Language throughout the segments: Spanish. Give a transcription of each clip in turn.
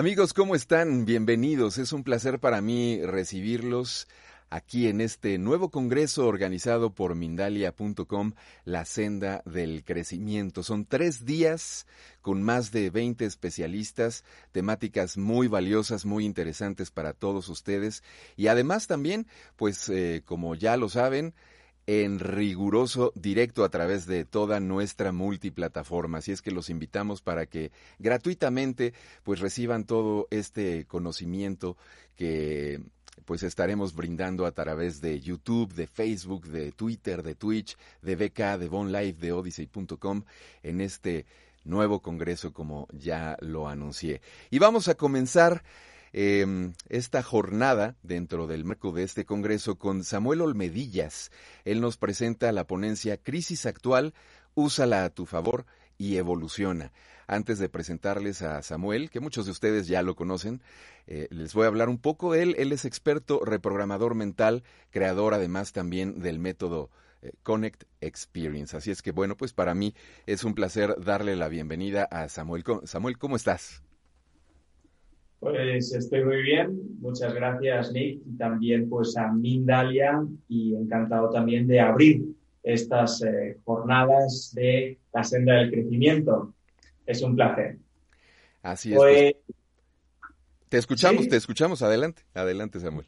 Amigos, ¿cómo están? Bienvenidos. Es un placer para mí recibirlos aquí en este nuevo congreso organizado por Mindalia.com, La Senda del Crecimiento. Son tres días con más de 20 especialistas, temáticas muy valiosas, muy interesantes para todos ustedes. Y además también, pues eh, como ya lo saben, en riguroso directo a través de toda nuestra multiplataforma. Así es que los invitamos para que gratuitamente pues reciban todo este conocimiento que pues estaremos brindando a través de YouTube, de Facebook, de Twitter, de Twitch, de BK, de Bon Live, de Odyssey.com en este nuevo congreso como ya lo anuncié. Y vamos a comenzar Em, esta jornada dentro del marco de este Congreso con Samuel Olmedillas. Él nos presenta la ponencia Crisis Actual, úsala a tu favor y evoluciona. Antes de presentarles a Samuel, que muchos de ustedes ya lo conocen, eh, les voy a hablar un poco él. Él es experto reprogramador mental, creador además también del método eh, Connect Experience. Así es que bueno, pues para mí es un placer darle la bienvenida a Samuel. Samuel, ¿cómo estás? Pues estoy muy bien, muchas gracias Nick y también pues a Mindalia y encantado también de abrir estas eh, jornadas de la senda del crecimiento. Es un placer. Así es. Pues, pues, te escuchamos, te escuchamos. Adelante, adelante Samuel.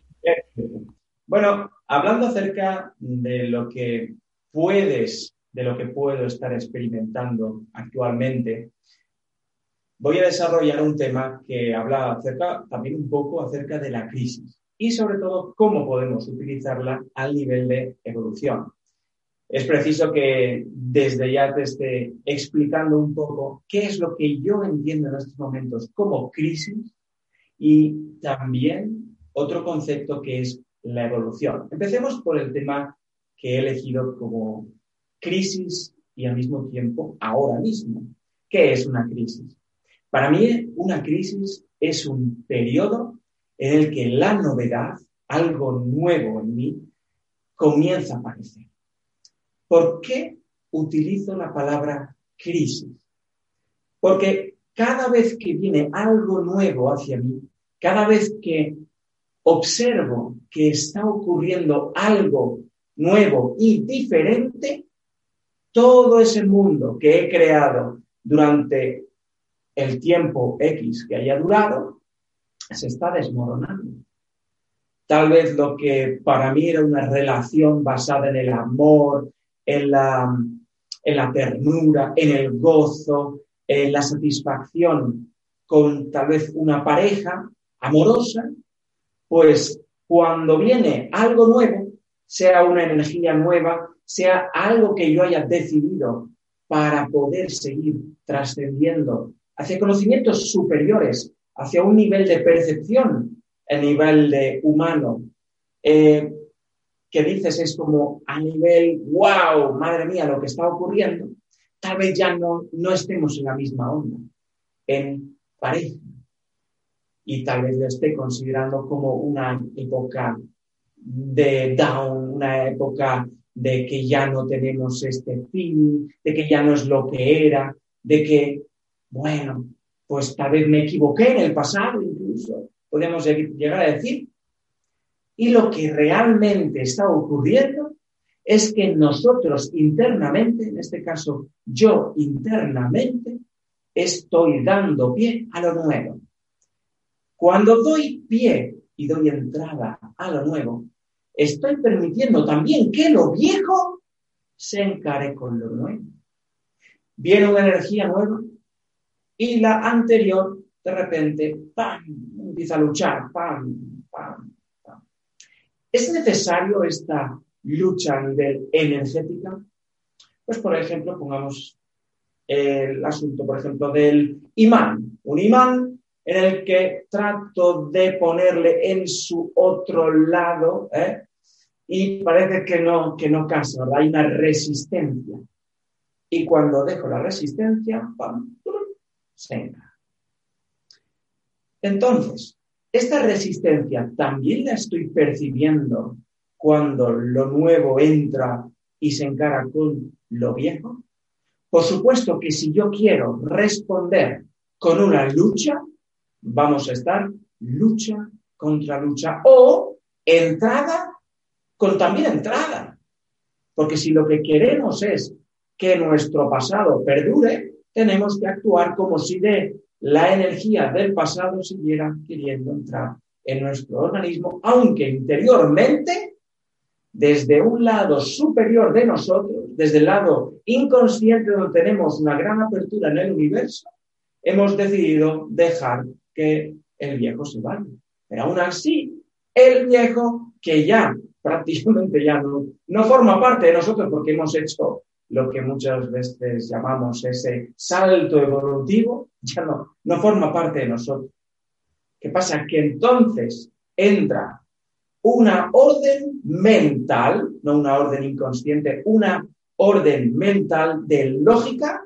Bueno, hablando acerca de lo que puedes, de lo que puedo estar experimentando actualmente, voy a desarrollar un tema que habla también un poco acerca de la crisis y sobre todo cómo podemos utilizarla al nivel de evolución. Es preciso que desde ya te esté explicando un poco qué es lo que yo entiendo en estos momentos como crisis y también otro concepto que es la evolución. Empecemos por el tema que he elegido como crisis y al mismo tiempo ahora mismo. ¿Qué es una crisis? Para mí, una crisis es un periodo en el que la novedad, algo nuevo en mí, comienza a aparecer. ¿Por qué utilizo la palabra crisis? Porque cada vez que viene algo nuevo hacia mí, cada vez que observo que está ocurriendo algo nuevo y diferente, todo ese mundo que he creado durante el tiempo X que haya durado, se está desmoronando. Tal vez lo que para mí era una relación basada en el amor, en la, ternura, en el gozo, en la satisfacción con tal vez una pareja amorosa, pues cuando viene algo nuevo, sea una energía nueva, sea algo que yo haya decidido para poder seguir trascendiendo hacia conocimientos superiores, hacia un nivel de percepción, el nivel de humano, eh, que dices es como a nivel, wow, madre mía, lo que está ocurriendo, tal vez ya no, no estemos en la misma onda, en pareja. Y tal vez lo esté considerando como una época de down, una época de que ya no tenemos este fin, de que ya no es lo que era, de que bueno, pues tal vez me equivoqué en el pasado incluso, podemos llegar a decir. Y lo que realmente está ocurriendo es que nosotros internamente, en este caso yo internamente, estoy dando pie a lo nuevo. Cuando doy pie y doy entrada a lo nuevo, estoy permitiendo también que lo viejo se encare con lo nuevo. Viene una energía nueva y la anterior, de repente, ¡pam! empieza a luchar, ¡pam! ¡pam! ¿Es necesario esta lucha a nivel energética? Pues, por ejemplo, pongamos el asunto, por ejemplo, del imán. Un imán en el que trato de ponerle en su otro lado ¿eh? y parece que no, que no casa, Hay una resistencia. Y cuando dejo la resistencia, ¡pam! Se Entonces, esta resistencia también la estoy percibiendo cuando lo nuevo entra y se encara con lo viejo. Por supuesto que si yo quiero responder con una lucha, vamos a estar lucha contra lucha o entrada con también entrada. Porque si lo que queremos es que nuestro pasado perdure, tenemos que actuar como si de la energía del pasado siguiera queriendo entrar en nuestro organismo, aunque interiormente desde un lado superior de nosotros, desde el lado inconsciente donde tenemos una gran apertura en el universo, hemos decidido dejar que el viejo se vaya. Pero aún así, el viejo, que ya prácticamente ya no, no forma parte de nosotros porque hemos hecho lo que muchas veces llamamos ese salto evolutivo, ya no, no forma parte de nosotros. ¿Qué pasa? Que entonces entra una orden mental, no una orden inconsciente, una orden mental de lógica,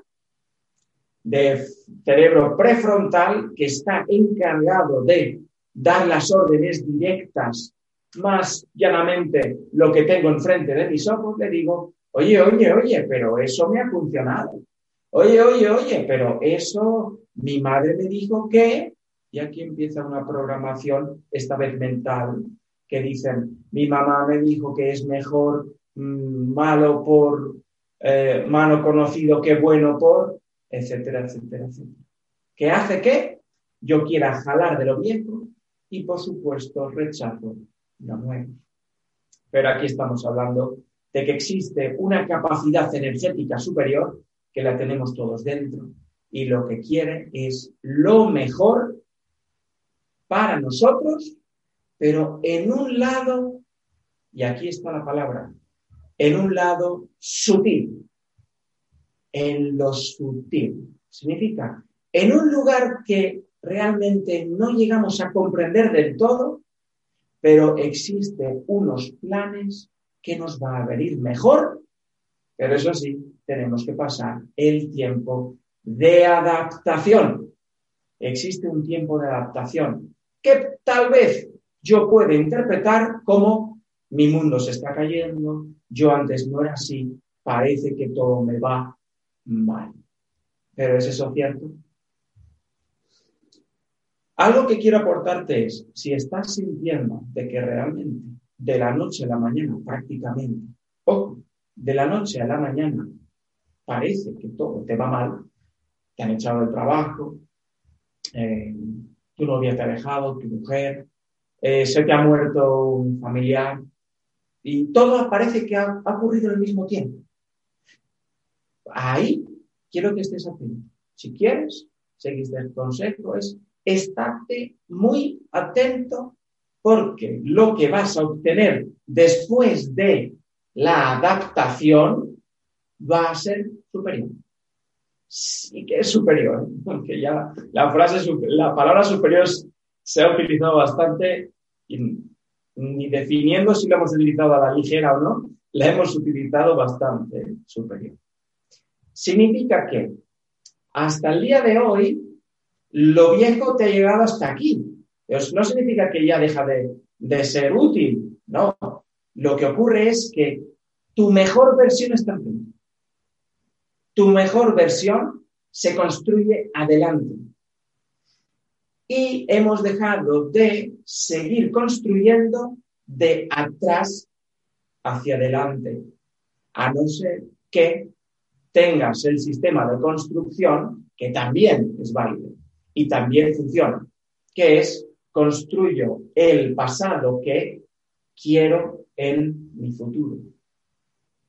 de cerebro prefrontal que está encargado de dar las órdenes directas más llanamente lo que tengo enfrente de mis ojos, le digo, oye, oye, oye, pero eso me ha funcionado. Oye, oye, oye, pero eso mi madre me dijo que, y aquí empieza una programación, esta vez mental, que dicen, mi mamá me dijo que es mejor mm, malo por, eh, malo conocido que bueno por, etcétera, etcétera, etcétera. ¿Qué hace que yo quiera jalar de lo viejo y, por supuesto, rechazo lo nuevo? Pero aquí estamos hablando de que existe una capacidad energética superior que la tenemos todos dentro y lo que quiere es lo mejor para nosotros pero en un lado, y aquí está la palabra, en un lado sutil, en lo sutil. Significa, en un lugar que realmente no llegamos a comprender del todo, pero existen unos planes que nos va a venir mejor, pero eso sí, tenemos que pasar el tiempo de adaptación. Existe un tiempo de adaptación que tal vez yo puedo interpretar como mi mundo se está cayendo, yo antes no era así, parece que todo me va mal. Pero ¿es eso cierto? Algo que quiero aportarte es, si estás sintiendo de que realmente de la noche a la mañana prácticamente, o de la noche a la mañana parece que todo te va mal, te han echado el trabajo, eh, tu novia te ha dejado, tu mujer, eh, que ha muerto un familiar y todo parece que ha, ocurrido al mismo tiempo. Ahí quiero que estés atento. Si quieres, seguiste el consejo, es estate muy atento porque lo que vas a obtener después de la adaptación va a ser superior. Sí que es superior, porque ya la frase, la palabra superior se ha utilizado bastante, y, ni definiendo si lo hemos utilizado a la ligera o no, la hemos utilizado bastante superior. Significa que hasta el día de hoy, lo viejo te ha llegado hasta aquí. No significa que ya deja de, de ser útil, no. Lo que ocurre es que tu mejor versión está en Tu mejor versión se construye adelante y hemos dejado de seguir construyendo de atrás hacia adelante, a no ser que tengas el sistema de construcción que también es válido y también funciona, que es construyo el pasado que quiero en mi futuro.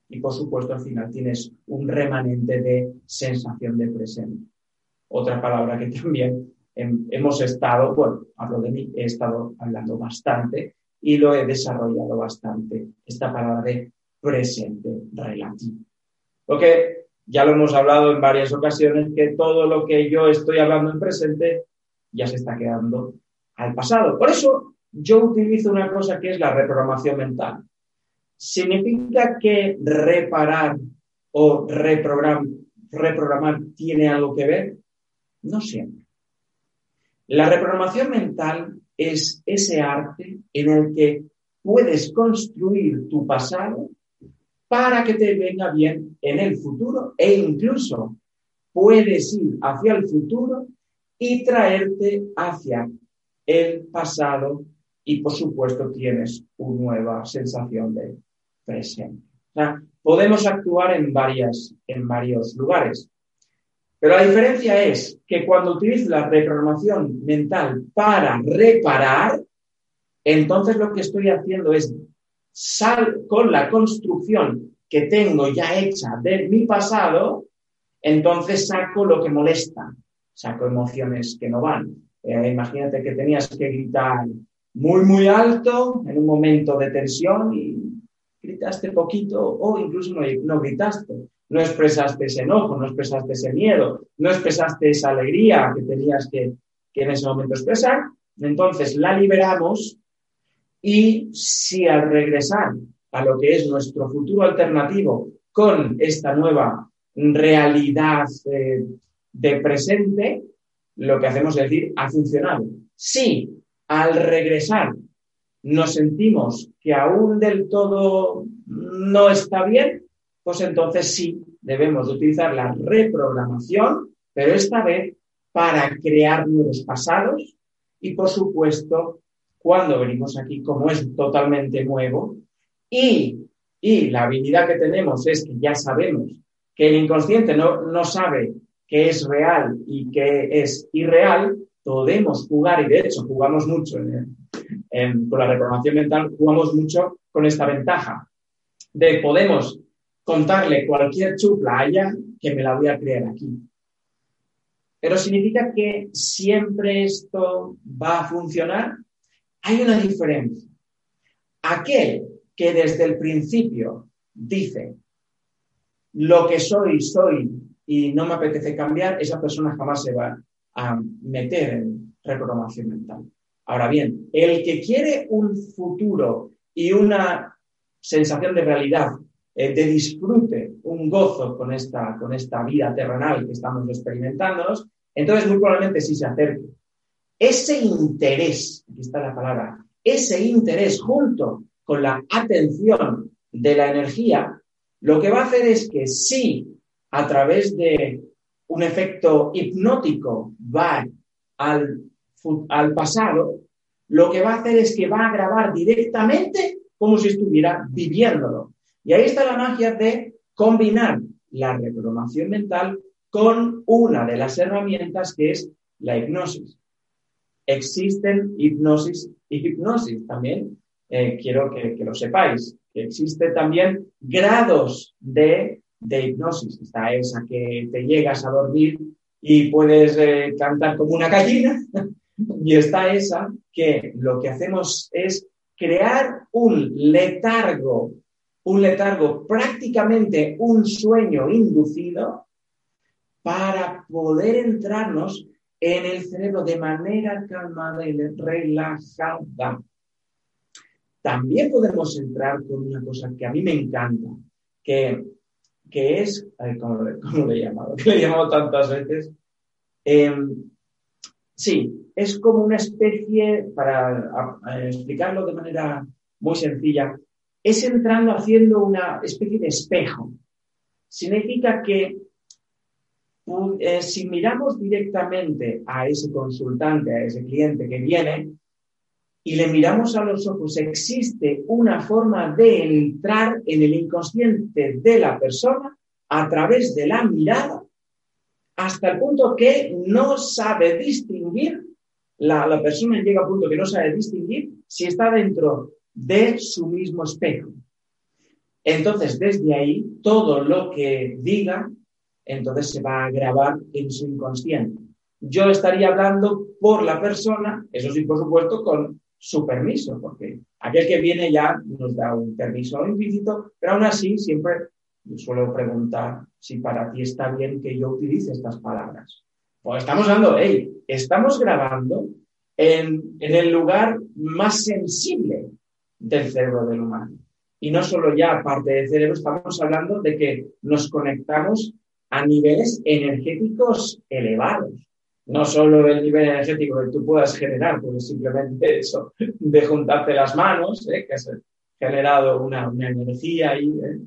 Y por supuesto, al final tienes un remanente de sensación de presente. Otra palabra que también hemos estado, bueno, hablo de mí, he estado hablando bastante y lo he desarrollado bastante, esta palabra de presente relativo. Porque ya lo hemos hablado en varias ocasiones, que todo lo que yo estoy hablando en presente ya se está quedando al pasado. Por eso yo utilizo una cosa que es la reprogramación mental. ¿Significa que reparar o reprogramar tiene algo que ver? No siempre. La reprogramación mental es ese arte en el que puedes construir tu pasado para que te venga bien en el futuro e incluso puedes ir hacia el futuro y traerte hacia el pasado y por supuesto tienes una nueva sensación de presente. O sea, podemos actuar en, en varios lugares. Pero la diferencia es que cuando utilizo la reprogramación mental para reparar, entonces lo que estoy haciendo es sal con la construcción que tengo ya hecha de mi pasado, entonces saco lo que molesta, saco emociones que no van. Eh, imagínate que tenías que gritar muy, muy alto en un momento de tensión y gritaste poquito o incluso no, gritaste. No expresaste ese enojo, no expresaste ese miedo, no expresaste esa alegría que tenías que, en ese momento expresar, entonces la liberamos y si al regresar a lo que es nuestro futuro alternativo con esta nueva realidad eh, de presente, lo que hacemos es decir, ha funcionado. Si al regresar nos sentimos que aún del todo no está bien, pues entonces sí debemos utilizar la reprogramación, pero esta vez para crear nuevos pasados y por supuesto cuando venimos aquí como es totalmente nuevo y, y la habilidad que tenemos es que ya sabemos que el inconsciente no, no sabe qué es real y qué es irreal, podemos jugar y de hecho jugamos mucho con la reprogramación mental, jugamos mucho con esta ventaja de podemos contarle cualquier chupla allá que me la voy a creer aquí. Pero significa que siempre esto va a funcionar. Hay una diferencia. Aquel que desde el principio dice lo que soy, soy y no me apetece cambiar, esa persona jamás se va a meter en reprogramación mental. Ahora bien, el que quiere un futuro y una sensación de realidad eh, de disfrute, un gozo con esta, con esta vida terrenal que estamos experimentando, entonces muy probablemente sí se acerque. Ese interés, aquí está la palabra, ese interés junto con la atención de la energía, lo que va a hacer es que si a través de un efecto hipnótico va al, al pasado, lo que va a hacer es que va a grabar directamente como si estuviera viviéndolo. Y ahí está la magia de combinar la reprogramación mental con una de las herramientas que es la hipnosis. Existen hipnosis y hipnosis también. Eh, quiero que, lo sepáis. Que existe también grados de, hipnosis. Está esa que te llegas a dormir y puedes eh, cantar como una gallina. y está esa que lo que hacemos es crear un letargo un letargo, prácticamente un sueño inducido para poder entrarnos en el cerebro de manera calmada y relajada. También podemos entrar con una cosa que a mí me encanta, que, que es, ¿cómo, le he llamado? Que le he llamado tantas veces. Em, sí, es como una especie, para explicarlo de manera muy sencilla, es entrando haciendo una especie de espejo. Significa que eh, si miramos directamente a ese consultante, a ese cliente que viene, y le miramos a los ojos, existe una forma de entrar en el inconsciente de la persona a través de la mirada, hasta el punto que no sabe distinguir la, persona llega a punto que no sabe distinguir si está dentro de su mismo espejo. Entonces, desde ahí, todo lo que diga, entonces se va a grabar en su inconsciente. Yo estaría hablando por la persona, eso sí, por supuesto, con su permiso, porque aquel que viene ya nos da un permiso implícito, pero aún así siempre suelo preguntar si para ti está bien que yo utilice estas palabras. Pues estamos hablando, hey, estamos grabando en, el lugar más sensible del cerebro del humano. Y no solo ya parte del cerebro, estamos hablando de que nos conectamos a niveles energéticos elevados. No solo el nivel energético que tú puedas generar, porque simplemente eso de juntarte las manos, ¿eh? que has generado una, energía ahí. ¿eh?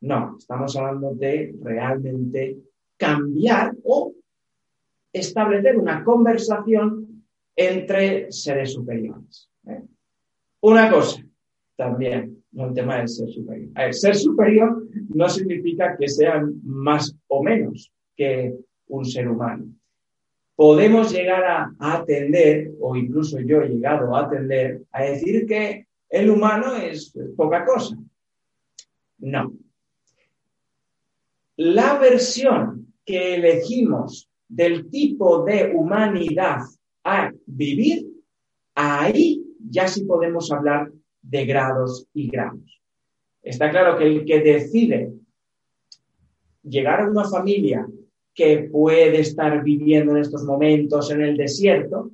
No, estamos hablando de realmente cambiar o establecer una conversación entre seres superiores. ¿eh? Una cosa también, no el tema del ser superior. El ser superior no significa que sean más o menos que un ser humano. Podemos llegar a, atender, o incluso yo he llegado a atender, a decir que el humano es poca cosa. No. La versión que elegimos del tipo de humanidad a vivir, ahí ya sí podemos hablar de grados y grados. Está claro que el que decide llegar a una familia que puede estar viviendo en estos momentos en el desierto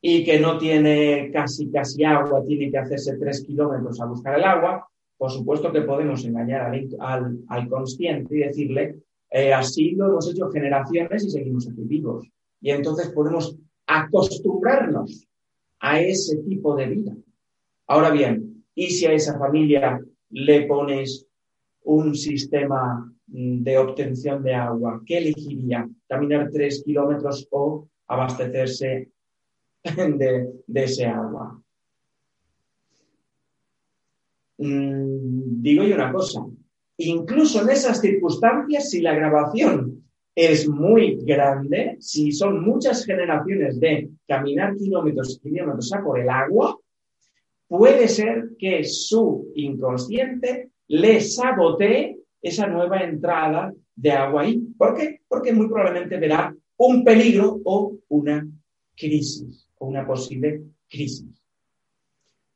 y que no tiene casi casi agua, tiene que hacerse tres kilómetros a buscar el agua, por supuesto que podemos engañar al, al consciente y decirle eh, así lo hemos hecho generaciones y seguimos aquí vivos. Y entonces podemos acostumbrarnos a ese tipo de vida. Ahora bien, ¿y si a esa familia le pones un sistema de obtención de agua? ¿Qué elegiría? ¿Caminar tres kilómetros o abastecerse de, ese agua? Mm, digo yo una cosa, incluso en esas circunstancias, si la grabación es muy grande, si son muchas generaciones de caminar kilómetros y kilómetros a por el agua, puede ser que su inconsciente le sabotee esa nueva entrada de agua ahí. ¿Por qué? Porque muy probablemente verá un peligro o una crisis, o una posible crisis.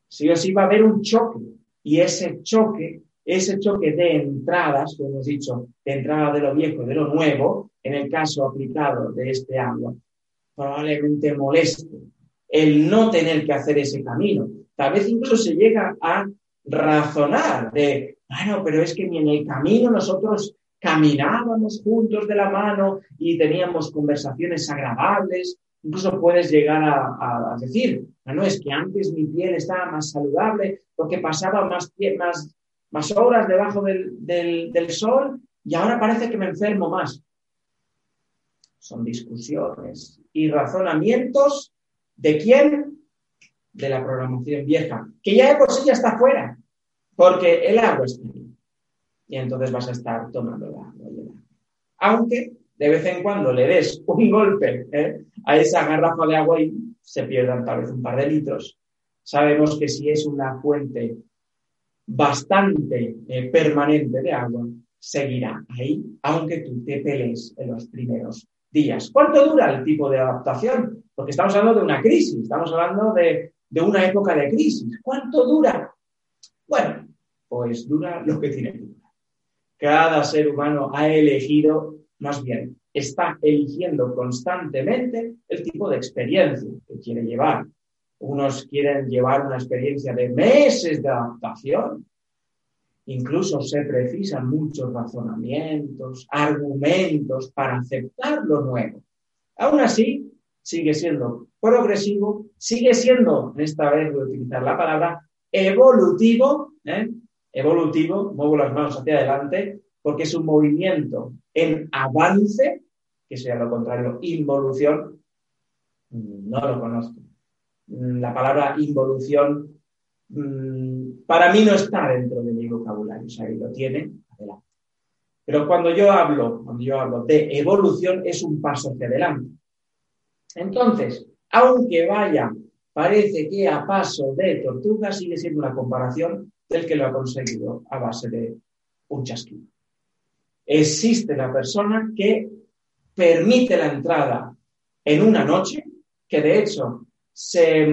Sí o sí va a haber un choque, y ese choque ese choque de entradas, como hemos dicho, de entrada de lo viejo de lo nuevo, en el caso aplicado de este agua, probablemente moleste el no tener que hacer ese camino. Tal vez incluso se llega a razonar de, bueno, pero es que en el camino nosotros caminábamos juntos de la mano y teníamos conversaciones agradables. Incluso puedes llegar a, decir, bueno, es que antes mi piel estaba más saludable porque pasaba más, horas debajo del, sol y ahora parece que me enfermo más. Son discusiones y razonamientos de quién? De la programación vieja, que ya de por sí ya está fuera, porque el agua está ahí. Y entonces vas a estar tomando el agua. Aunque de vez en cuando le des un golpe ¿eh? a esa garrafa de agua y se pierdan tal vez un par de litros. Sabemos que si es una fuente bastante eh, permanente de agua seguirá ahí, aunque tú te pelees en los primeros días. ¿Cuánto dura el tipo de adaptación? Porque estamos hablando de una crisis, estamos hablando de, una época de crisis. ¿Cuánto dura? Bueno, pues dura lo que tiene que durar. Cada ser humano ha elegido, más bien, está eligiendo constantemente el tipo de experiencia que quiere llevar. Unos quieren llevar una experiencia de meses de adaptación. Incluso se precisan muchos razonamientos, argumentos para aceptar lo nuevo. Aún así, sigue siendo progresivo, sigue siendo, esta vez voy a utilizar la palabra, evolutivo, ¿eh? Evolutivo, muevo las manos hacia adelante, porque es un movimiento en avance, que sea lo contrario, involución, no lo conozco. Mm, la palabra involución mm, para mí no está dentro de mi vocabulario, o sea, lo tiene, adelante. Pero cuando yo hablo, cuando yo hablo de evolución, es un paso hacia adelante. Entonces, aunque vaya, parece que a paso de tortuga, sigue siendo una comparación del que lo ha conseguido a base de un chasquido. Existe la persona que permite la entrada en una noche, que de hecho se,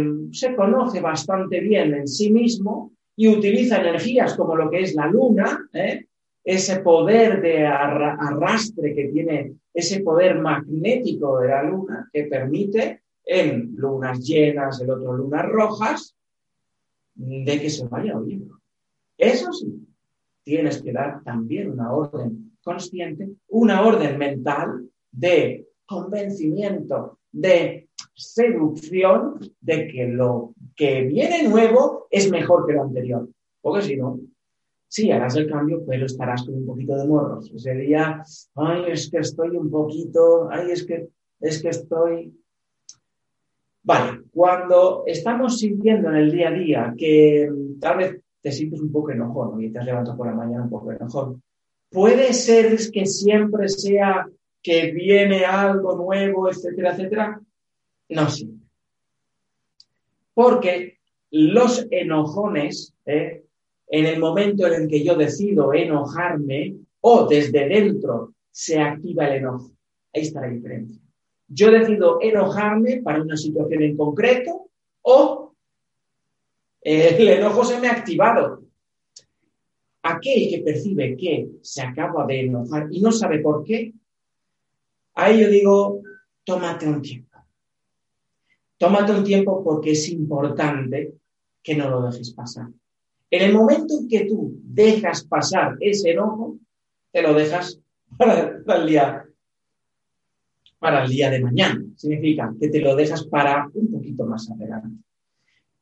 conoce bastante bien en sí mismo y utiliza energías como lo que es la luna, ¿eh? ese poder de arrastre que tiene, ese poder magnético de la luna que permite en lunas llenas, el otro lunas rojas, de que se vaya oyendo. Eso sí, tienes que dar también una orden consciente, una orden mental de convencimiento, de seducción de que lo que viene nuevo es mejor que lo anterior. Porque si no, sí, harás el cambio, pero estarás con un poquito de morros. Ese día, ay, es que estoy un poquito, ay, es que, es que estoy... Vale, cuando estamos sintiendo en el día a día que tal vez te sientes un poco enojón y te has levantado por la mañana un poco enojón, puede ser que siempre sea que viene algo nuevo, etcétera, etcétera. No siempre. Porque los enojones, ¿eh? en el momento en el que yo decido enojarme o desde dentro se activa el enojo. Ahí está la diferencia. Yo decido enojarme para una situación en concreto o el enojo se me ha activado. Aquel que percibe que se acaba de enojar y no sabe por qué, ahí yo digo, tómate un tiempo. Tómate un tiempo porque es importante que no lo dejes pasar. En el momento en que tú dejas pasar ese enojo, te lo dejas para, el día para el día de mañana. Significa que te lo dejas para un poquito más adelante.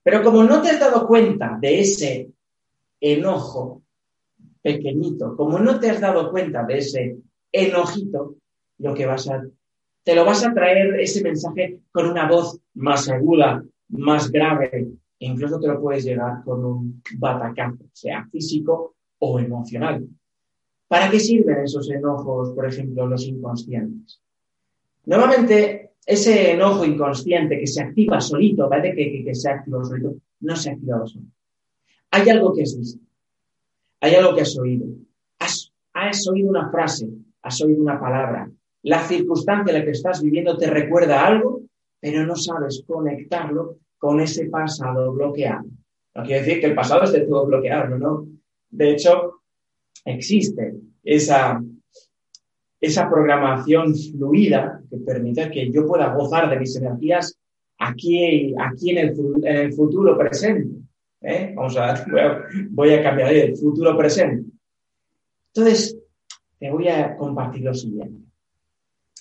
Pero como no te has dado cuenta de ese enojo pequeñito, como no te has dado cuenta de ese enojito, lo que vas a, te lo vas a traer ese mensaje con una voz más aguda, más grave, incluso te lo puedes llegar con un batacazo, sea físico o emocional. ¿Para qué sirven esos enojos, por ejemplo, los inconscientes? Normalmente ese enojo inconsciente que se activa solito, ¿vale? Que, que, se activa solito, no se ha activado solo. Hay algo que has visto, hay algo que has oído. Has, oído una frase, has oído una palabra. La circunstancia en la que estás viviendo te recuerda algo, pero no sabes conectarlo con ese pasado bloqueado. No quiere decir que el pasado esté todo bloqueado, ¿no? De hecho, existe esa, esa programación fluida que permite que yo pueda gozar de mis energías aquí, aquí en, el, futuro presente. ¿eh? Vamos a, voy a cambiar el futuro presente. Entonces, te voy a compartir lo siguiente.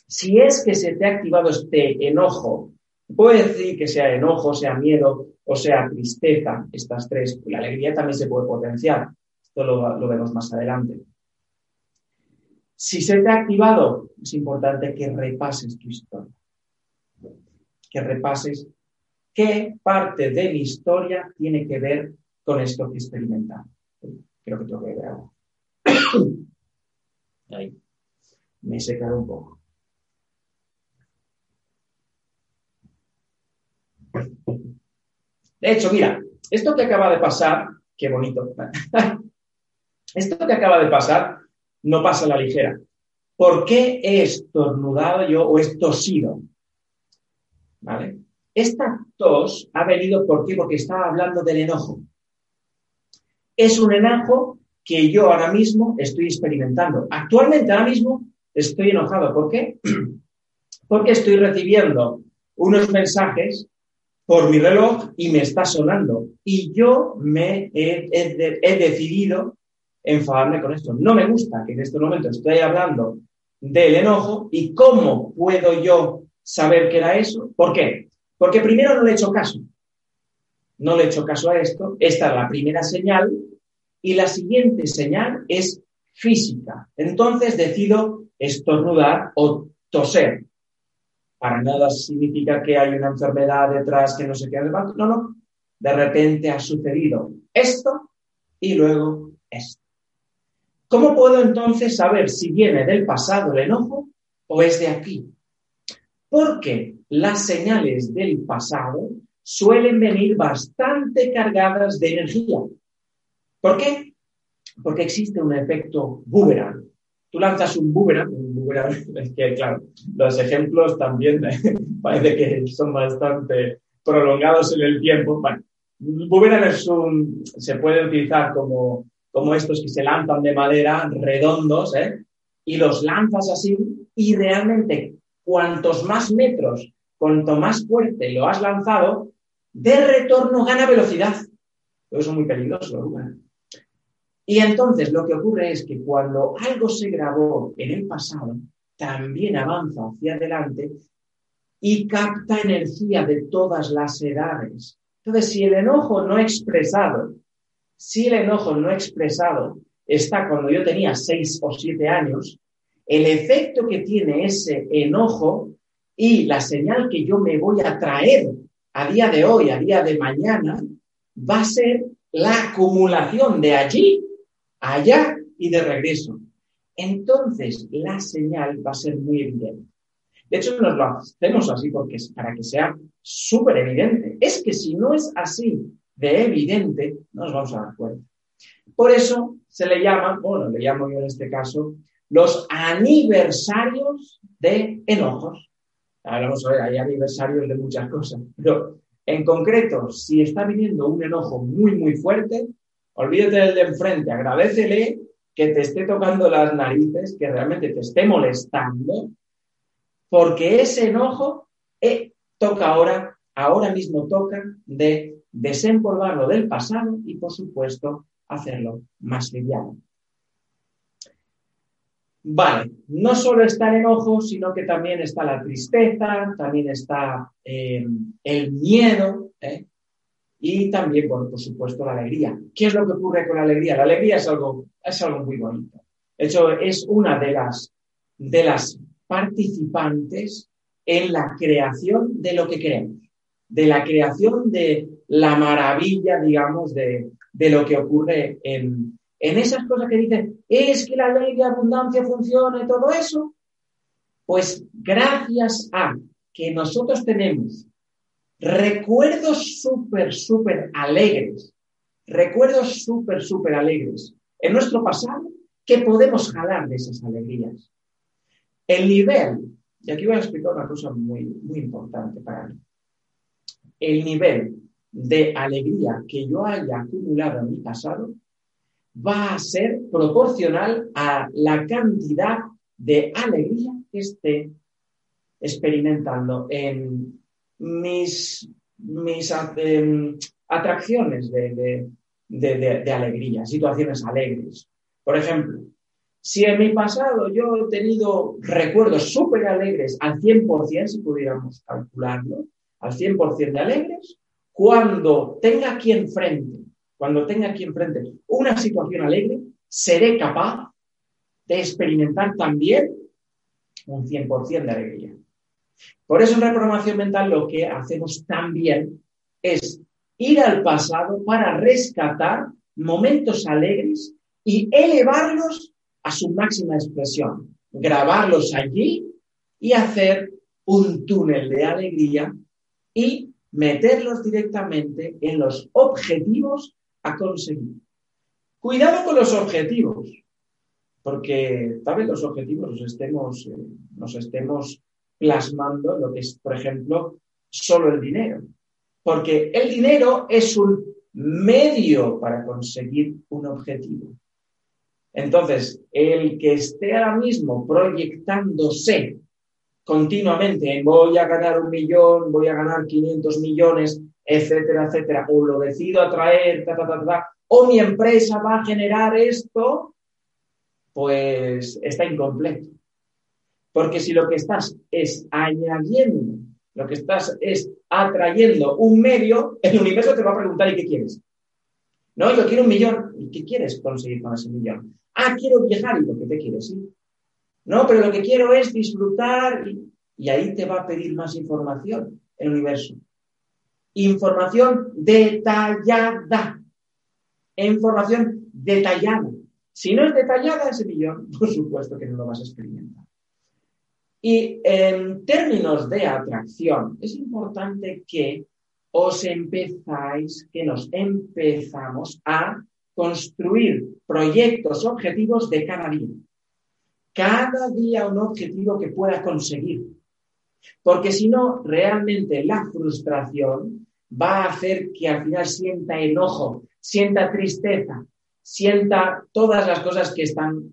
Si es que se te ha activado este enojo Puede decir que sea enojo, sea miedo o sea tristeza, estas tres. La alegría también se puede potenciar. Esto lo, vemos más adelante. Si se te ha activado, es importante que repases tu historia. Que repases qué parte de mi historia tiene que ver con esto que he. Creo que tengo que ver algo. Ahí. Me he secado un poco. De hecho, mira, esto que acaba de pasar, qué bonito. esto que acaba de pasar no pasa la ligera. ¿Por qué he estornudado yo o he tosido? ¿Vale? Esta tos ha venido ¿por? Porque estaba hablando del enojo. Es un enojo que yo ahora mismo estoy experimentando. Actualmente, ahora mismo, estoy enojado. ¿Por qué? Porque estoy recibiendo unos mensajes por mi reloj y me está sonando. Y yo me he, decidido enfadarme con esto. No me gusta que en este momento estoy hablando del enojo y cómo puedo yo saber que era eso. ¿Por qué? Porque primero no le he hecho caso. No le he hecho caso a esto. Esta es la primera señal y la siguiente señal es física. Entonces decido estornudar o toser para nada significa que hay una enfermedad detrás que no se quede No, no. De repente ha sucedido esto y luego esto. ¿Cómo puedo entonces saber si viene del pasado el enojo o es de aquí? Porque las señales del pasado suelen venir bastante cargadas de energía. ¿Por qué? Porque existe un efecto boomerang. Tú lanzas un boomerang, un boomerang, es que claro, los ejemplos también parece que son bastante prolongados en el tiempo. Bueno, boomerang es un, se puede utilizar como, como estos que se lanzan de madera, redondos, ¿eh? y los lanzas así, y realmente cuantos más metros, cuanto más fuerte lo has lanzado, de retorno gana velocidad. Eso es muy peligroso. Y entonces lo que ocurre es que cuando algo se grabó en el pasado, también avanza hacia adelante y capta energía de todas las edades. Entonces, si el enojo no expresado, si el enojo no expresado está cuando yo tenía seis o siete años, el efecto que tiene ese enojo y la señal que yo me voy a traer a día de hoy, a día de mañana, va a ser la acumulación de allí, allá y de regreso. Entonces, la señal va a ser muy evidente. De hecho, nos lo hacemos así porque es para que sea súper evidente. Es que si no es así de evidente, no nos vamos a dar cuenta. Por eso se le llama, bueno, le llamo yo en este caso, los aniversarios de enojos. Ahora vamos a ver, hay aniversarios de muchas cosas, pero en concreto, si está viniendo un enojo muy, muy fuerte, olvídate del de enfrente, agradecele que te esté tocando las narices, que realmente te esté molestando, porque ese enojo eh, toca ahora, ahora mismo toca de desempolvarlo del pasado y, por supuesto, hacerlo más liviano. Vale, no solo está el enojo, sino que también está la tristeza, también está eh, el miedo ¿eh? y también, por supuesto, la alegría. ¿Qué es lo que ocurre con la alegría? La alegría es algo, es algo muy bonito. De hecho, es una de las, de las participantes en la creación de lo que queremos, de la creación de la maravilla, digamos, de, de lo que ocurre en, en esas cosas que dicen, es que la ley de abundancia funciona y todo eso. Pues gracias a que nosotros tenemos recuerdos súper, súper alegres, recuerdos súper, súper alegres en nuestro pasado, que podemos jalar de esas alegrías. El nivel, y aquí voy a explicar una cosa muy, muy importante para mí. El nivel de alegría que yo haya acumulado en mi pasado va a ser proporcional a la cantidad de alegría que esté experimentando en mis, mis em, atracciones de, de, alegría, situaciones alegres. Por ejemplo, si en mi pasado yo he tenido recuerdos súper alegres al 100%, si pudiéramos calcularlo, al 100% de alegres, cuando tenga aquí enfrente, cuando tenga aquí enfrente una situación alegre, seré capaz de experimentar también un 100% de alegría. Por eso en reprogramación mental lo que hacemos también es ir al pasado para rescatar momentos alegres y elevarlos a su máxima expresión, grabarlos allí y hacer un túnel de alegría y meterlos directamente en los objetivos a conseguir. Cuidado con los objetivos, porque tal vez los objetivos los estemos, eh, nos estemos plasmando lo que es, por ejemplo, solo el dinero. Porque el dinero es un medio para conseguir un objetivo. Entonces, el que esté ahora mismo proyectándose continuamente en voy a ganar un millón, voy a ganar 500 millones, etcétera, etcétera, o lo decido atraer, ta, ta, o mi empresa va a generar esto, pues está incompleto. Porque si lo que estás es añadiendo, lo que estás es atrayendo un medio, el universo te va a preguntar ¿y qué quieres? No, yo quiero un millón. ¿Y qué quieres conseguir con ese millón? Ah, quiero viajar. ¿Y por qué te quieres ir? No, pero lo que quiero es disfrutar y, ahí te va a pedir más información el universo. Información detallada. Información detallada. Si no es detallada ese millón, por supuesto que no lo vas a experimentar. Y en términos de atracción, es importante que os empezáis, que nos empezamos a construir proyectos, objetivos de cada día. Cada día un objetivo que pueda conseguir. Porque si no, realmente la frustración va a hacer que al final sienta enojo, sienta tristeza, sienta todas las cosas que están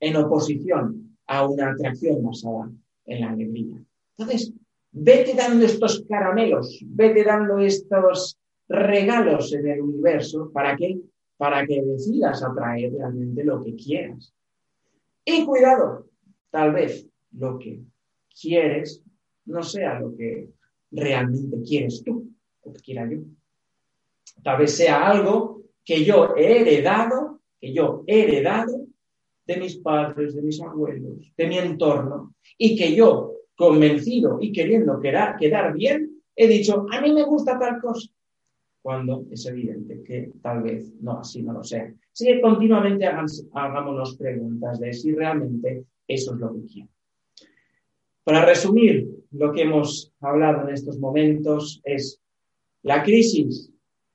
en oposición a una atracción basada en la alegría. Entonces, vete dando estos caramelos, vete dando estos regalos en el universo. ¿Para qué? Para que decidas atraer realmente lo que quieras. Y cuidado, tal vez lo que quieres no sea lo que realmente quieres tú o que quiera yo. Tal vez sea algo que yo he heredado, que yo he heredado de mis padres, de mis abuelos, de mi entorno, y que yo, convencido y queriendo quedar, quedar bien, he dicho, a mí me gusta tal cosa, cuando es evidente que tal vez no, así no lo sea. Así que continuamente hagámonos preguntas de si realmente eso es lo que quiero. Para resumir lo que hemos hablado en estos momentos es, la crisis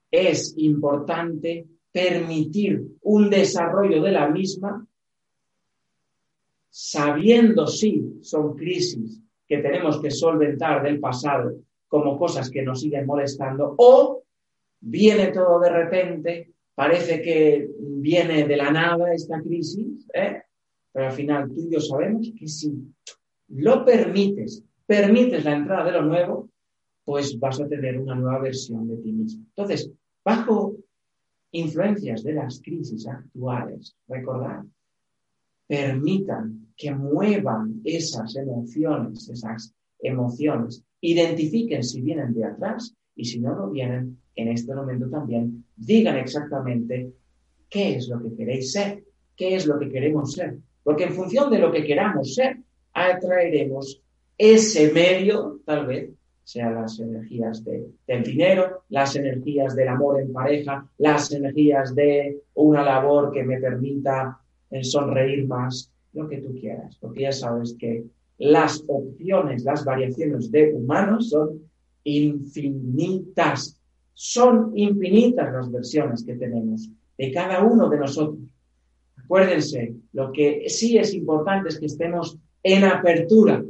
es importante permitir un desarrollo de la misma sabiendo si son crisis que tenemos que solventar del pasado como cosas que nos siguen molestando, o viene todo de repente, parece que viene de la nada esta crisis, ¿eh? pero al final tú y yo sabemos que si lo permites, permites la entrada de lo nuevo, pues vas a tener una nueva versión de ti mismo. Entonces, bajo influencias de las crisis actuales, recordad, permitan que muevan esas emociones, esas emociones, identifiquen si vienen de atrás y si no lo vienen, en este momento también digan exactamente qué es lo que queréis ser, qué es lo que queremos ser. Porque en función de lo que queramos ser, atraeremos ese medio, tal vez, sean las energías del dinero, las energías del amor en pareja, las energías de una labor que me permita en sonreír más, lo que tú quieras, porque ya sabes que las opciones, las variaciones de humanos son infinitas, son infinitas las versiones que tenemos de cada uno de nosotros. Acuérdense, lo que sí es importante es que estemos en apertura.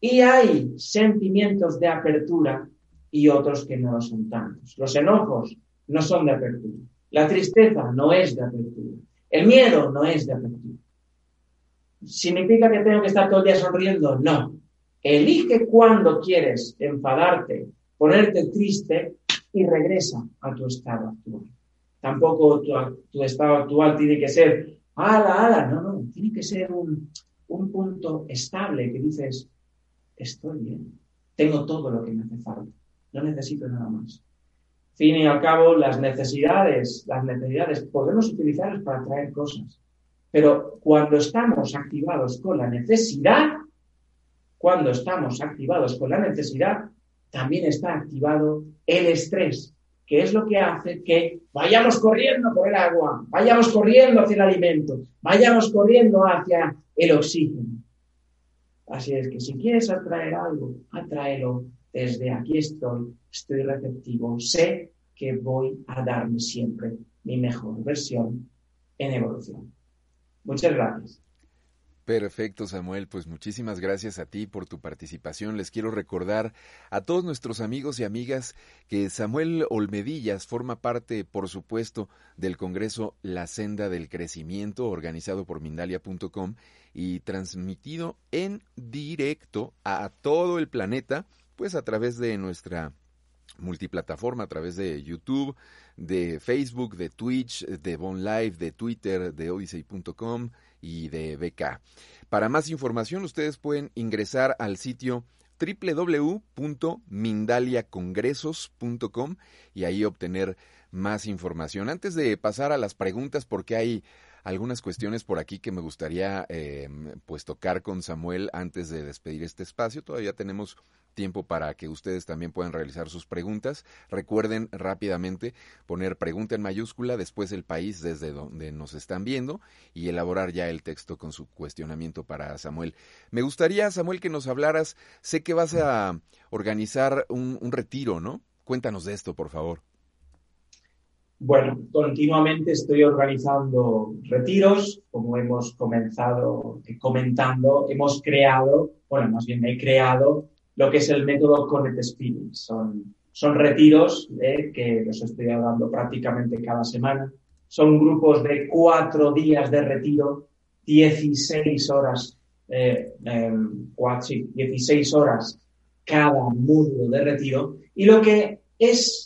Y hay sentimientos de apertura y otros que no lo son tantos. Los enojos no son de apertura. La tristeza no es de apertura. El miedo no es de apertura. ¿Significa que tengo que estar todo el día sonriendo? No. Elige cuando quieres enfadarte, ponerte triste y regresa a tu estado actual. Tampoco tu, estado actual tiene que ser, ala, ala, no, no, tiene que ser un, un punto estable que dices, estoy bien, tengo todo lo que me hace falta, no necesito nada más fin y al cabo, las necesidades, las necesidades podemos utilizarlas para traer cosas. Pero cuando estamos activados con la necesidad, cuando estamos activados con la necesidad, también está activado el estrés, que es lo que hace que vayamos corriendo por el agua, vayamos corriendo hacia el alimento, vayamos corriendo hacia el oxígeno. Así es que si quieres atraer algo, atráelo desde aquí estoy, estoy receptivo, sé que voy a darme siempre mi mejor versión en evolución. Muchas gracias. Perfecto, Samuel. Pues muchísimas gracias a ti por tu participación. Les quiero recordar a todos nuestros amigos y amigas que Samuel Olmedillas forma parte, por supuesto, del Congreso La Senda del Crecimiento, organizado por Mindalia.com y transmitido en directo a todo el planeta, pues a través de nuestra multiplataforma a través de YouTube, de Facebook, de Twitch, de Bon Live, de Twitter, de Odyssey.com y de BK. Para más información ustedes pueden ingresar al sitio www.mindaliacongresos.com y ahí obtener más información. Antes de pasar a las preguntas, porque hay algunas cuestiones por aquí que me gustaría eh, pues tocar con Samuel antes de despedir este espacio. Todavía tenemos tiempo para que ustedes también puedan realizar sus preguntas. Recuerden rápidamente poner pregunta en mayúscula, después el país desde donde nos están viendo y elaborar ya el texto con su cuestionamiento para Samuel. Me gustaría, Samuel, que nos hablaras, sé que vas a organizar un, un retiro, ¿no? Cuéntanos de esto, por favor. Bueno, continuamente estoy organizando retiros, como hemos comenzado eh, comentando, hemos creado, bueno, más bien he creado lo que es el método Connect Experience. Son, son retiros eh, que los estoy dando prácticamente cada semana. Son grupos de cuatro días de retiro, 16 horas, eh, 16 em, horas cada módulo de retiro. Y lo que es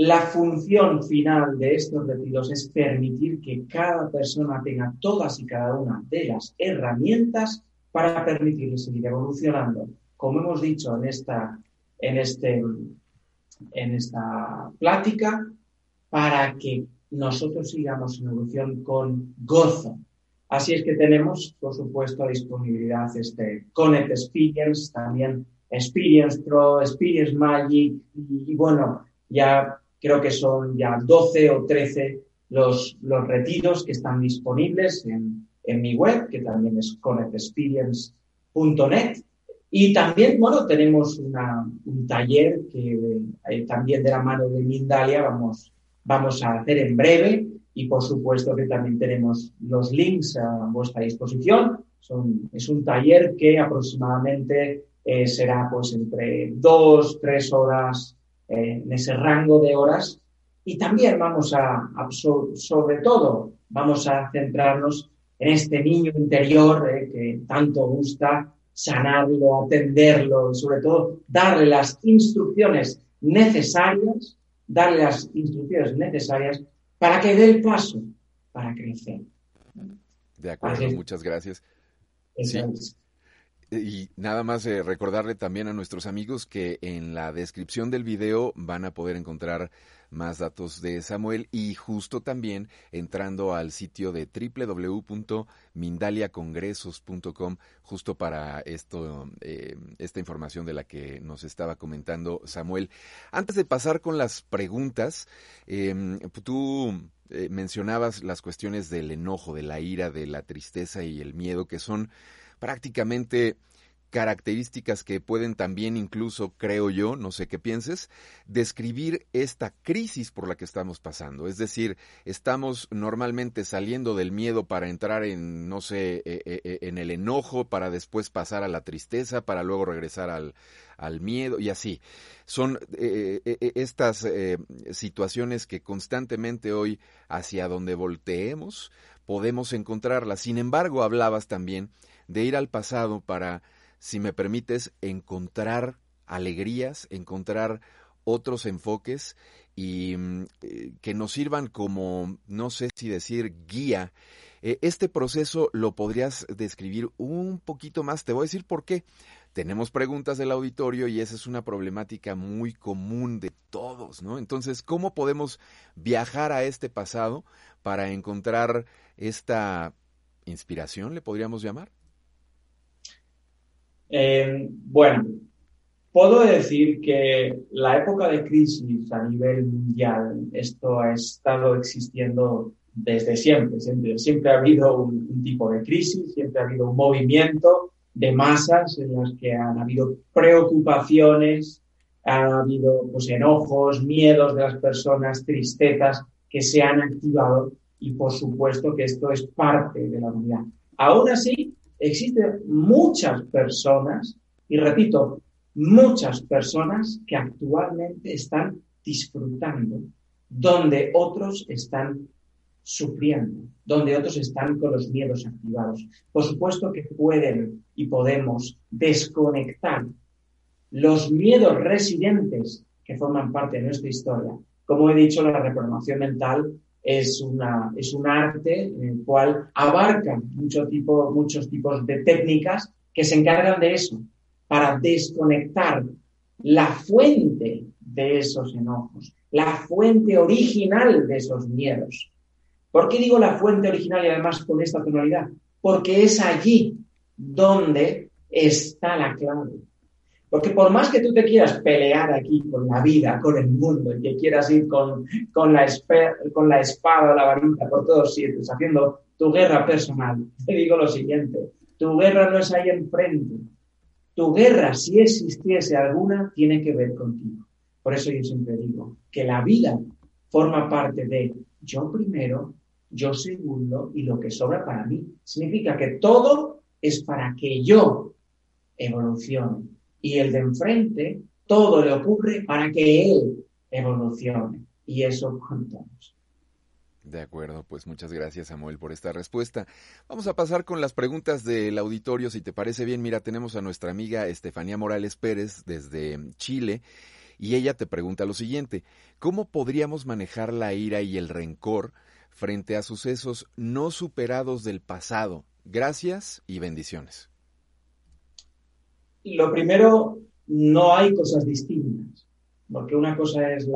la función final de estos retiros es permitir que cada persona tenga todas y cada una de las herramientas para permitirle seguir evolucionando como hemos dicho en esta, en este, en esta plática, para que nosotros sigamos en evolución con gozo. Así es que tenemos, por supuesto, a disponibilidad este Connect Experience, también Experience Pro, Experience Magic, y, bueno, ya creo que son ya 12 o 13 los, los retiros que están disponibles en, en mi web, que también es connectexperience.net. Y también, bueno, tenemos un taller que eh, también de la mano de Mindalia vamos, vamos a hacer en breve y por supuesto que también tenemos los links a vuestra disposición. Son, es un taller que aproximadamente eh, será pues entre dos, tres horas en ese rango de horas. Y también vamos a, sobre todo, vamos a centrarnos en este niño interior que tanto gusta sanarlo, atenderlo, sobre todo darle las instrucciones necesarias, darle las instrucciones necesarias para que dé el paso para crecer. De acuerdo, muchas gracias. Y nada más eh, recordarle también a nuestros amigos que en la descripción del video van a poder encontrar más datos de Samuel y justo también entrando al sitio de www.mindaliacongresos.com justo para esto eh, esta información de la que nos estaba comentando Samuel. Antes de pasar con las preguntas, em, tú eh, mencionabas las cuestiones del enojo, de la ira, de la tristeza y el miedo que son prácticamente características que pueden también incluso, creo yo, no sé qué pienses, describir esta crisis por la que estamos pasando. Es decir, estamos normalmente saliendo del miedo para entrar en, no sé, e, e, e, en el enojo, para después pasar a la tristeza, para luego regresar al, al miedo y así. Son eh, eh, estas eh, situaciones que constantemente hoy, hacia donde volteemos, podemos encontrarlas. Sin embargo, hablabas también de ir al pasado para si me permites, encontrar alegrías, encontrar otros enfoques y mm, eh, que nos sirvan como, no sé si decir, guía. Eh, este proceso lo podrías describir un poquito más. Te voy a decir por qué. Tenemos preguntas del auditorio y esa es una problemática muy común de todos, ¿no? Entonces, ¿cómo podemos viajar a este pasado para encontrar esta inspiración, le podríamos llamar? Eh, bueno, puedo decir que la época de crisis a nivel mundial, esto ha estado existiendo desde siempre. Siempre, ha habido un, tipo de crisis, siempre ha habido un movimiento de masas en las que han habido preocupaciones, ha habido pues, enojos, miedos de las personas, tristezas que se han activado y por supuesto que esto es parte de la humanidad. Aún así, existen muchas personas, y repito, muchas personas que actualmente están disfrutando, donde otros están sufriendo, donde otros están con los miedos activados. Por supuesto que pueden y podemos desconectar los miedos residentes que forman parte de nuestra historia. Como he dicho, la reprogramación mental es, una, es un arte en el cual abarca muchos tipos de técnicas que se encargan de eso, para desconectar la fuente de esos enojos, la fuente original de esos miedos. ¿Por qué digo la fuente original y además con esta tonalidad? Porque es allí donde está la clave. Porque por más que tú te quieras pelear aquí con la vida, con el mundo, y que quieras ir con, con, la, con la espada la varita por todos sitios, haciendo tu guerra personal, te digo lo siguiente, tu guerra no es ahí enfrente. Tu guerra, si existiese alguna, tiene que ver contigo. Por eso yo siempre digo que la vida forma parte de yo primero, yo segundo y lo que sobra para mí. Significa que todo es para que yo evolucione. Y el de enfrente, todo le ocurre para que él evolucione. Y eso contamos. De acuerdo, pues muchas gracias Samuel por esta respuesta. Vamos a pasar con las preguntas del auditorio, si te parece bien. Mira, tenemos a nuestra amiga Estefanía Morales Pérez desde Chile y ella te pregunta lo siguiente, ¿cómo podríamos manejar la ira y el rencor frente a sucesos no superados del pasado? Gracias y bendiciones. Lo primero, no hay cosas distintas, porque una cosa es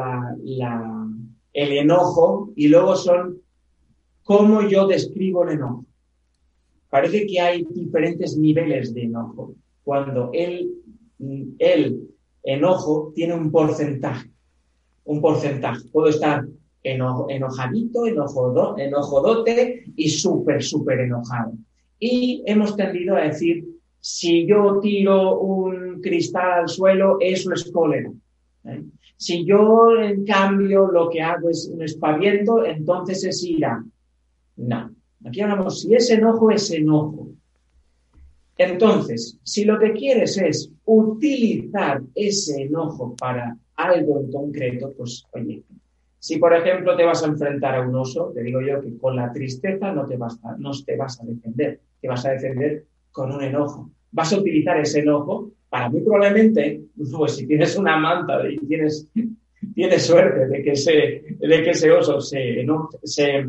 el enojo y luego son cómo yo describo el enojo. Parece que hay diferentes niveles de enojo. Cuando el, el enojo tiene un porcentaje, un porcentaje. Puedo estar enojadito, enojodote y súper, súper enojado. Y hemos tendido a decir, si yo tiro un cristal al suelo, eso es cólera. ¿eh? Si yo, en cambio, lo que hago es un espaviento, entonces es ira. No. Aquí hablamos, si es enojo, es enojo. Entonces, si lo que quieres es utilizar ese enojo para algo en concreto, pues oye, si por ejemplo te vas a enfrentar a un oso, te digo yo que con la tristeza no te vas a, no te vas a defender, te vas a defender con un enojo. Vas a utilizar ese enojo para muy probablemente, pues si tienes una manta y tienes, tienes suerte de que ese, de que ese oso se, se,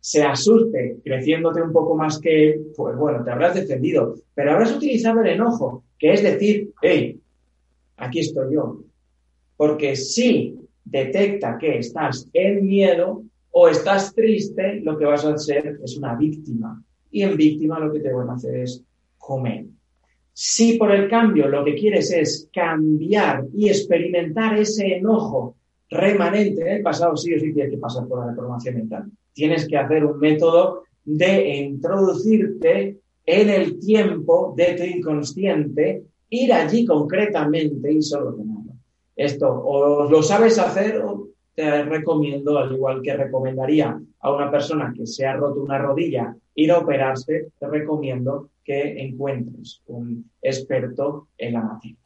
se asuste creciéndote un poco más que él, pues bueno, te habrás defendido, pero habrás utilizado el enojo, que es decir, hey, aquí estoy yo. Porque si detecta que estás en miedo o estás triste, lo que vas a hacer es una víctima. Y en víctima lo que te van a hacer es comer. Si por el cambio lo que quieres es cambiar y experimentar ese enojo remanente en el pasado, sí o sí tienes que pasar por la reprobación mental tienes que hacer un método de introducirte en el tiempo de tu inconsciente, ir allí concretamente y solucionarlo. Esto o lo sabes hacer o te recomiendo, al igual que recomendaría a una persona que se ha roto una rodilla ir a operarse, te recomiendo que encuentres un experto en la materia.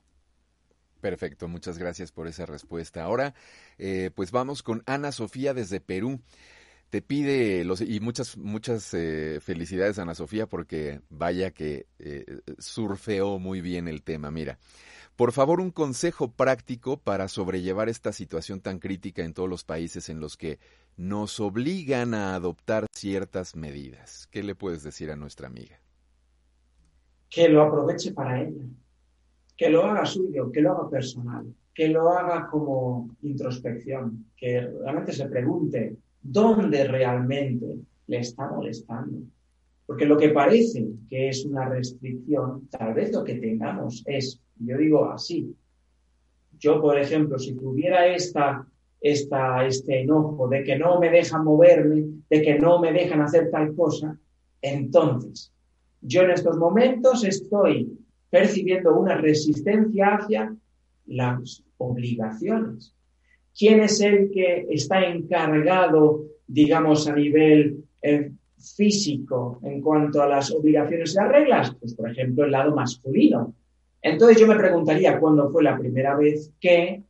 Perfecto, muchas gracias por esa respuesta. Ahora, eh, pues vamos con Ana Sofía desde Perú te pide los y muchas muchas eh, felicidades Ana Sofía porque vaya que eh, surfeó muy bien el tema. Mira, por favor un consejo práctico para sobrellevar esta situación tan crítica en todos los países en los que nos obligan a adoptar ciertas medidas. ¿Qué le puedes decir a nuestra amiga? Que lo aproveche para ella, que lo haga suyo, que lo haga personal, que lo haga como introspección, que realmente se pregunte dónde realmente le está molestando. Porque lo que parece que es una restricción, tal vez lo que tengamos es, yo digo así, yo por ejemplo, si tuviera esta, esta, este enojo de que no me dejan moverme, de que no me dejan hacer tal cosa, entonces yo en estos momentos estoy percibiendo una resistencia hacia las obligaciones. ¿Quién es el que está encargado, digamos, a nivel eh, físico en cuanto a las obligaciones y las reglas? Pues, por ejemplo, el lado masculino. Entonces yo me preguntaría cuándo fue la primera vez que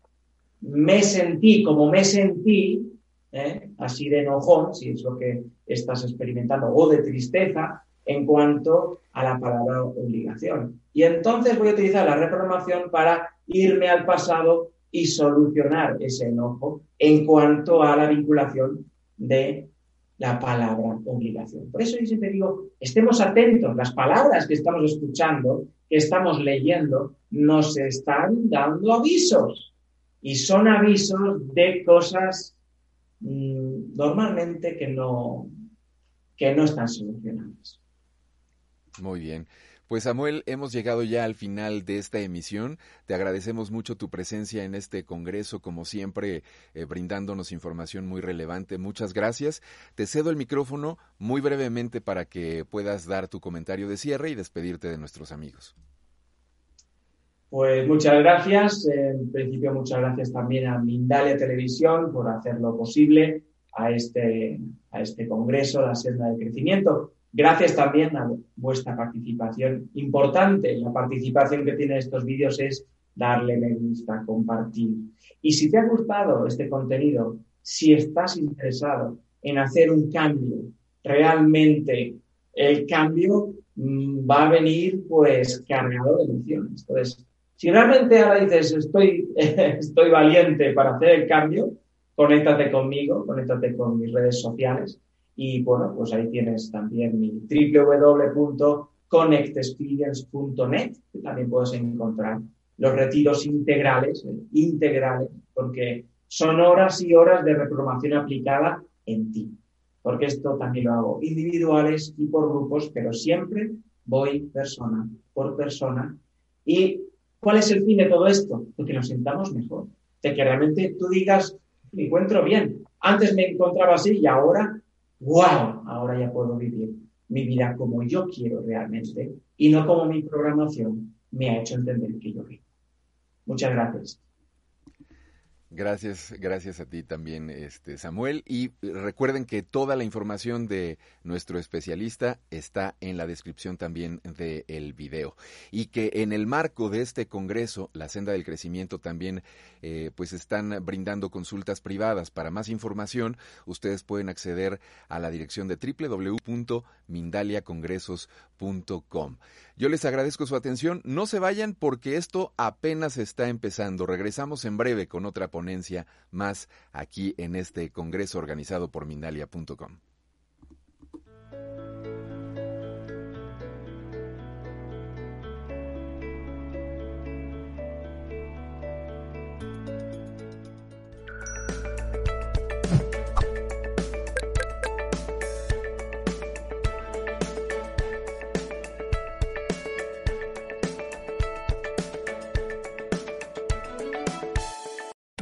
me sentí como me sentí, ¿eh? así de enojón, si es lo que estás experimentando, o de tristeza, en cuanto a la palabra obligación. Y entonces voy a utilizar la reprogramación para irme al pasado y solucionar ese enojo en cuanto a la vinculación de la palabra obligación. Por eso yo siempre digo, estemos atentos, las palabras que estamos escuchando, que estamos leyendo, nos están dando avisos y son avisos de cosas mm, normalmente que no, que no están solucionadas. Muy bien. Pues Samuel, hemos llegado ya al final de esta emisión. Te agradecemos mucho tu presencia en este Congreso, como siempre, eh, brindándonos información muy relevante. Muchas gracias. Te cedo el micrófono muy brevemente para que puedas dar tu comentario de cierre y despedirte de nuestros amigos. Pues muchas gracias. En principio, muchas gracias también a Mindalia Televisión por hacerlo posible a este, a este Congreso, la senda de crecimiento. Gracias también a vuestra participación. Importante, la participación que tiene estos vídeos es darle me gusta, compartir. Y si te ha gustado este contenido, si estás interesado en hacer un cambio, realmente el cambio mm, va a venir pues cargado de emociones. Entonces, si realmente ahora dices estoy, estoy valiente para hacer el cambio, conéctate conmigo, conéctate con mis redes sociales y bueno, pues ahí tienes también mi www.connectexperience.net, que también puedes encontrar los retiros integrales, eh, integrales, porque son horas y horas de reprogramación aplicada en ti. Porque esto también lo hago individuales y por grupos, pero siempre voy persona por persona. ¿Y cuál es el fin de todo esto? que nos sentamos mejor. De que realmente tú digas, me encuentro bien. Antes me encontraba así y ahora wow, ahora ya puedo vivir mi vida como yo quiero realmente y no como mi programación me ha hecho entender que yo vivo. Muchas gracias. Gracias, gracias a ti también, este Samuel. Y recuerden que toda la información de nuestro especialista está en la descripción también del el video. Y que en el marco de este congreso, la senda del crecimiento también, eh, pues están brindando consultas privadas. Para más información, ustedes pueden acceder a la dirección de www.mindaliacongresos.com. Yo les agradezco su atención. No se vayan porque esto apenas está empezando. Regresamos en breve con otra ponencia más aquí en este congreso organizado por Mindalia.com.